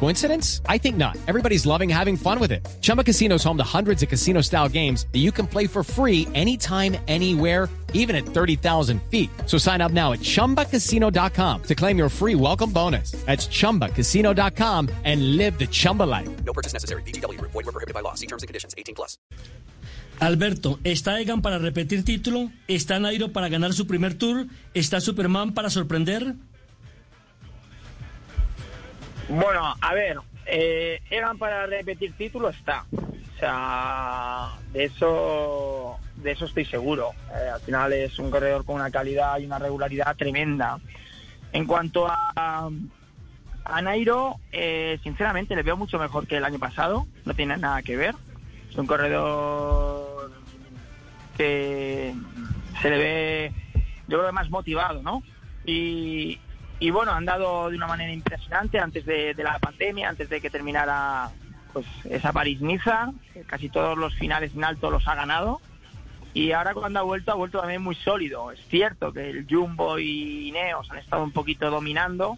Coincidence? I think not. Everybody's loving having fun with it. Chumba Casino is home to hundreds of casino style games that you can play for free anytime, anywhere, even at 30,000 feet. So sign up now at chumbacasino.com to claim your free welcome bonus. That's chumbacasino.com and live the Chumba life. No purchase necessary. BGW. Void were prohibited by law. See terms and conditions. 18 plus. Alberto, ¿está Egan para repetir título? ¿Está Nairo para ganar su primer tour? ¿Está Superman para sorprender? Bueno, a ver, eh, Egan para repetir título está. O sea, de eso, de eso estoy seguro. Eh, al final es un corredor con una calidad y una regularidad tremenda. En cuanto a, a Nairo, eh, sinceramente le veo mucho mejor que el año pasado. No tiene nada que ver. Es un corredor que se le ve, yo creo, más motivado, ¿no? Y, y bueno, han dado de una manera impresionante antes de, la pandemia, antes de que terminara pues esa París-Niza, casi todos los finales en alto los ha ganado. Y ahora cuando ha vuelto, ha vuelto también muy sólido. Es cierto que el Jumbo y Ineos han estado un poquito dominando.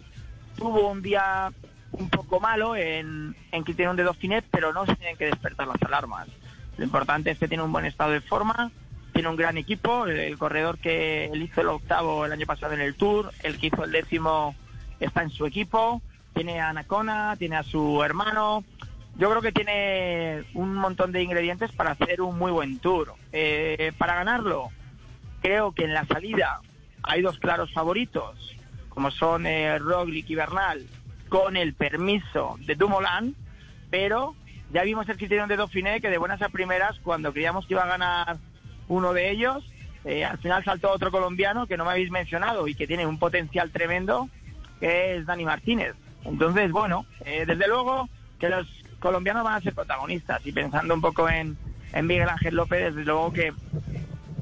Tuvo un día un poco malo en, en Criterion de Dauphiné, pero no se tienen que despertar las alarmas. Lo importante es que tiene un buen estado de forma, tiene un gran equipo, el corredor que él hizo el octavo el año pasado en el Tour, el que hizo el décimo está en su equipo, tiene a Anacona, tiene a su hermano, yo creo que tiene un montón de ingredientes para hacer un muy buen Tour. Eh, para ganarlo, creo que en la salida hay dos claros favoritos, como son eh, Roglic y Bernal, con el permiso de Dumoulin, pero ya vimos el criterion de Dauphiné que de buenas a primeras, cuando creíamos que iba a ganar uno de ellos, eh, al final saltó otro colombiano que no me habéis mencionado y que tiene un potencial tremendo, que es Dani Martínez. Entonces, bueno, eh, desde luego que los colombianos van a ser protagonistas y pensando un poco en, Miguel Ángel López, desde luego que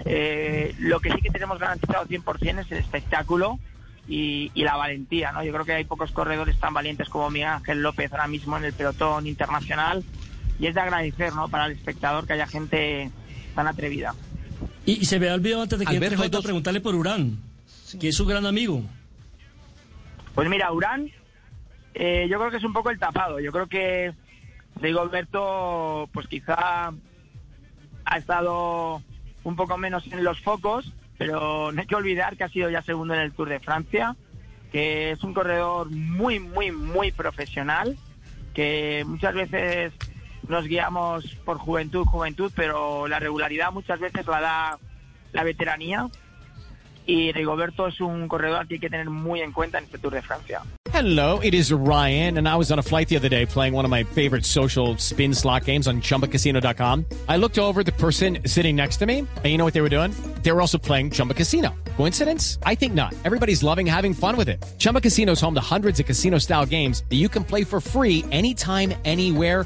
eh, lo que sí que tenemos garantizado 100% es el espectáculo y, y, la valentía, ¿no? Yo creo que hay pocos corredores tan valientes como Miguel Ángel López ahora mismo en el pelotón internacional y es de agradecer, ¿no? Para el espectador que haya gente tan atrevida. Y, y se me ha olvidado antes de que Alberto, entre preguntarle por Urán, que es su gran amigo. Pues mira, Urán, eh, yo creo que es un poco el tapado. Yo creo que Rigoberto, pues quizá ha estado un poco menos en los focos, pero no hay que olvidar que ha sido ya segundo en el Tour de Francia, que es un corredor muy, muy, muy profesional, que muchas veces nos guiamos por juventud, juventud, pero la regularidad muchas veces la da la veteranía. Y Rigoberto es un corredor que hay que tener muy en cuenta en este Tour de Francia. Hello, it is Ryan, and I was on a flight the other day playing one of my favorite social spin slot games on chumbacasino.com. I looked over the person sitting next to me, and you know what they were doing? They were also playing Chumba Casino. Coincidence? I think not. Everybody's loving having fun with it. Chumba Casino is home to hundreds of casino style games that you can play for free anytime, anywhere,